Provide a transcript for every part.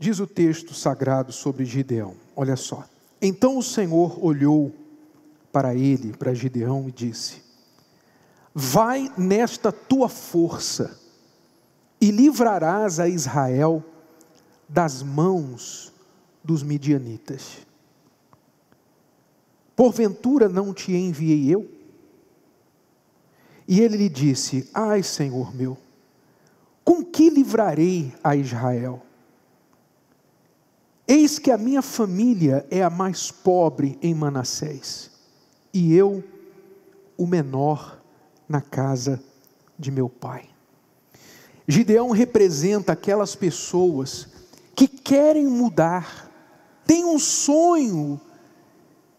Diz o texto sagrado sobre Gideão, olha só. Então o Senhor olhou para ele, para Gideão, e disse: Vai nesta tua força e livrarás a Israel das mãos dos midianitas. Porventura não te enviei eu? E ele lhe disse: Ai, Senhor meu, com que livrarei a Israel? Eis que a minha família é a mais pobre em Manassés, e eu, o menor na casa de meu pai. Gideão representa aquelas pessoas que querem mudar, têm um sonho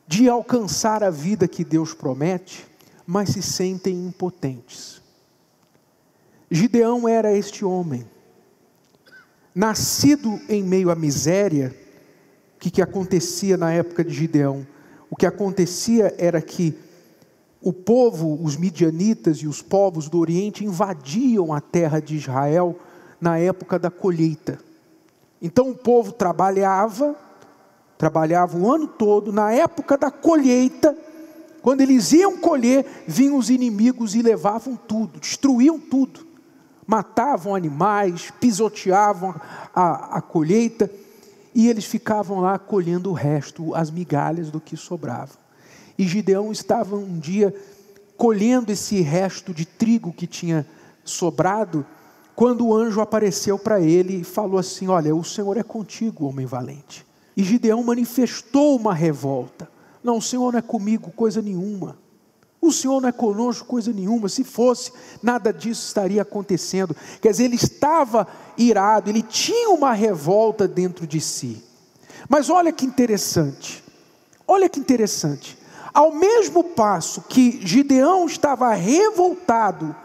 de alcançar a vida que Deus promete, mas se sentem impotentes. Gideão era este homem, nascido em meio à miséria, que, que acontecia na época de Gideão? O que acontecia era que o povo, os midianitas e os povos do Oriente invadiam a terra de Israel na época da colheita. Então o povo trabalhava, trabalhava o ano todo, na época da colheita, quando eles iam colher, vinham os inimigos e levavam tudo, destruíam tudo, matavam animais, pisoteavam a, a colheita e eles ficavam lá colhendo o resto, as migalhas do que sobrava. E Gideão estava um dia colhendo esse resto de trigo que tinha sobrado, quando o anjo apareceu para ele e falou assim: Olha, o Senhor é contigo, homem valente. E Gideão manifestou uma revolta: Não, o Senhor não é comigo, coisa nenhuma. O Senhor não é conosco coisa nenhuma. Se fosse, nada disso estaria acontecendo. Quer dizer, ele estava irado, ele tinha uma revolta dentro de si. Mas olha que interessante. Olha que interessante. Ao mesmo passo que Gideão estava revoltado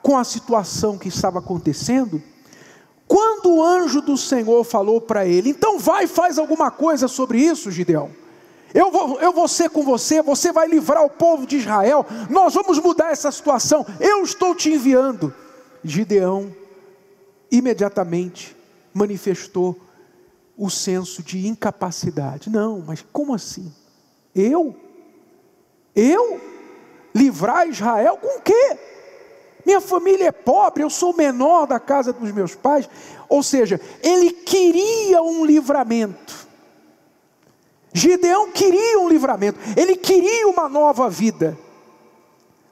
com a situação que estava acontecendo, quando o anjo do Senhor falou para ele: Então vai faz alguma coisa sobre isso, Gideão. Eu vou, eu vou ser com você, você vai livrar o povo de Israel, nós vamos mudar essa situação, eu estou te enviando. Gideão imediatamente manifestou o senso de incapacidade. Não, mas como assim? Eu? Eu? Livrar Israel com o quê? Minha família é pobre, eu sou menor da casa dos meus pais. Ou seja, ele queria um livramento. Gideão queria um livramento, ele queria uma nova vida,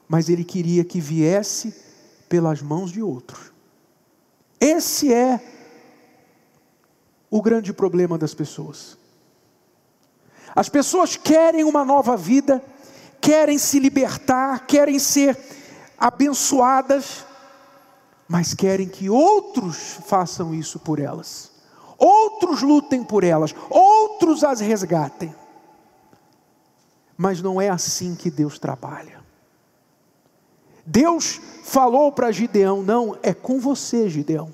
mas ele queria que viesse pelas mãos de outros. Esse é o grande problema das pessoas. As pessoas querem uma nova vida, querem se libertar, querem ser abençoadas, mas querem que outros façam isso por elas outros lutem por elas, outros as resgatem. Mas não é assim que Deus trabalha. Deus falou para Gideão: não, é com você, Gideão.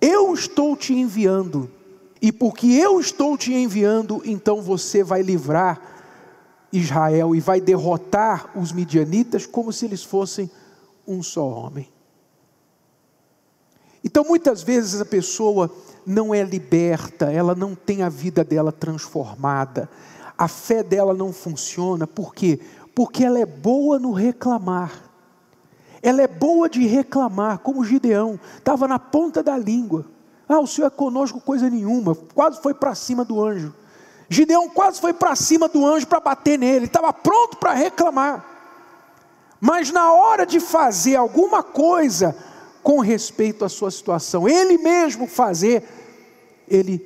Eu estou te enviando, e porque eu estou te enviando, então você vai livrar Israel e vai derrotar os midianitas como se eles fossem um só homem. Então muitas vezes a pessoa não é liberta, ela não tem a vida dela transformada, a fé dela não funciona, por quê? Porque ela é boa no reclamar, ela é boa de reclamar, como Gideão, estava na ponta da língua, ah, o Senhor é conosco coisa nenhuma, quase foi para cima do anjo, Gideão quase foi para cima do anjo para bater nele, estava pronto para reclamar, mas na hora de fazer alguma coisa, com respeito à sua situação, ele mesmo fazer, ele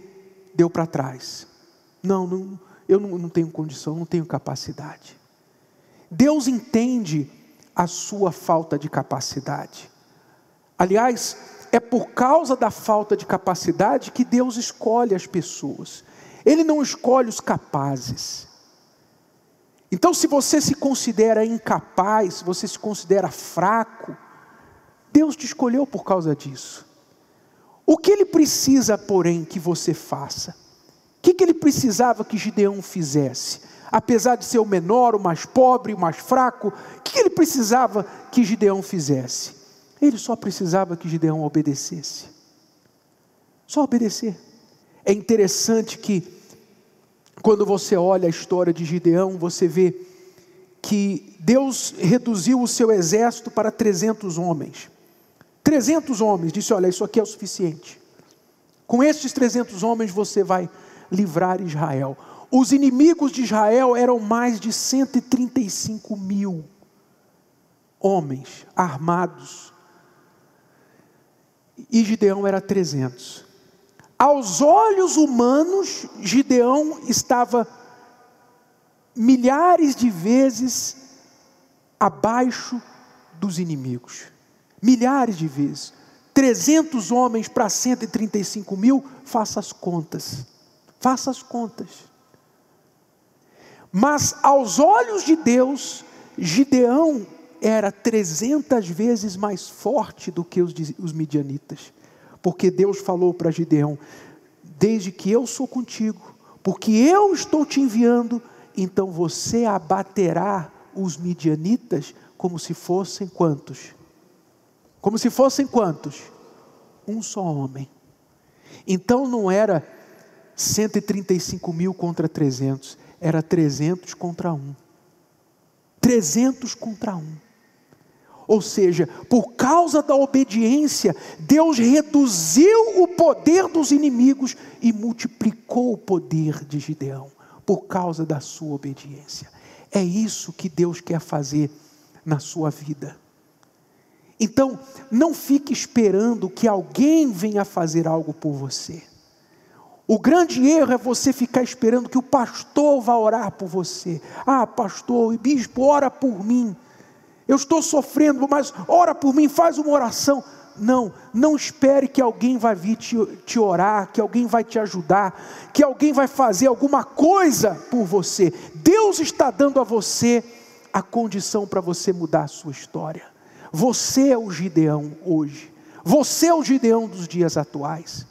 deu para trás. Não, não eu não, não tenho condição, não tenho capacidade. Deus entende a sua falta de capacidade. Aliás, é por causa da falta de capacidade que Deus escolhe as pessoas. Ele não escolhe os capazes. Então, se você se considera incapaz, se você se considera fraco, Deus te escolheu por causa disso. O que ele precisa, porém, que você faça? O que, ele precisava que Gideão fizesse? Apesar de ser o menor, o mais pobre, o mais fraco, o que, que ele precisava que Gideão fizesse? Ele só precisava que Gideão obedecesse. Só obedecer. É interessante que, quando você olha a história de Gideão, você vê que Deus reduziu o seu exército para 300 homens. 300 homens, disse: Olha, isso aqui é o suficiente. Com estes 300 homens você vai livrar Israel. Os inimigos de Israel eram mais de 135 mil homens armados. E Gideão era 300. Aos olhos humanos, Gideão estava milhares de vezes abaixo dos inimigos. Milhares de vezes. 300 homens para 135 mil, faça as contas. Faça as contas. Mas aos olhos de Deus, Gideão era 300 vezes mais forte do que os, os midianitas. Porque Deus falou para Gideão: Desde que eu sou contigo, porque eu estou te enviando, então você abaterá os midianitas como se fossem quantos? Como se fossem quantos? Um só homem. Então não era 135 mil contra 300, era 300 contra um. 300 contra um. Ou seja, por causa da obediência, Deus reduziu o poder dos inimigos e multiplicou o poder de Gideão, por causa da sua obediência. É isso que Deus quer fazer na sua vida. Então, não fique esperando que alguém venha fazer algo por você. O grande erro é você ficar esperando que o pastor vá orar por você. Ah, pastor e bispo, ora por mim. Eu estou sofrendo, mas ora por mim, faz uma oração. Não, não espere que alguém vai vir te, te orar, que alguém vai te ajudar, que alguém vai fazer alguma coisa por você. Deus está dando a você a condição para você mudar a sua história. Você é o Gideão hoje. Você é o Gideão dos dias atuais.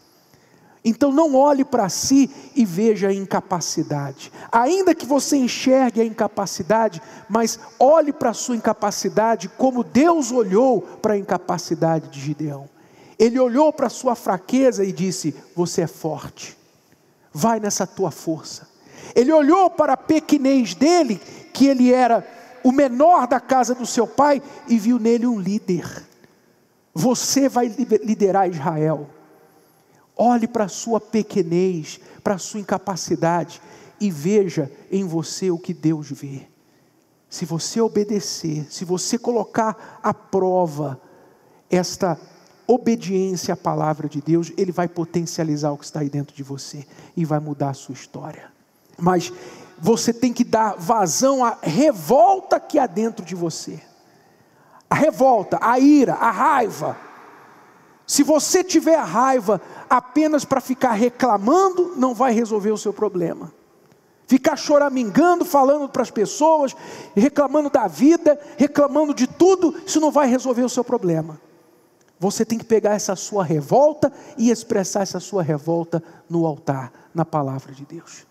Então não olhe para si e veja a incapacidade. Ainda que você enxergue a incapacidade, mas olhe para a sua incapacidade como Deus olhou para a incapacidade de Gideão. Ele olhou para a sua fraqueza e disse: Você é forte, vai nessa tua força. Ele olhou para a pequenez dele, que ele era o menor da casa do seu pai, e viu nele um líder. Você vai liderar Israel. Olhe para a sua pequenez, para a sua incapacidade e veja em você o que Deus vê. Se você obedecer, se você colocar à prova esta obediência à palavra de Deus, Ele vai potencializar o que está aí dentro de você e vai mudar a sua história. Mas você tem que dar vazão à revolta que há dentro de você. A revolta, a ira, a raiva. Se você tiver raiva apenas para ficar reclamando, não vai resolver o seu problema. Ficar choramingando, falando para as pessoas, reclamando da vida, reclamando de tudo, isso não vai resolver o seu problema. Você tem que pegar essa sua revolta e expressar essa sua revolta no altar, na palavra de Deus.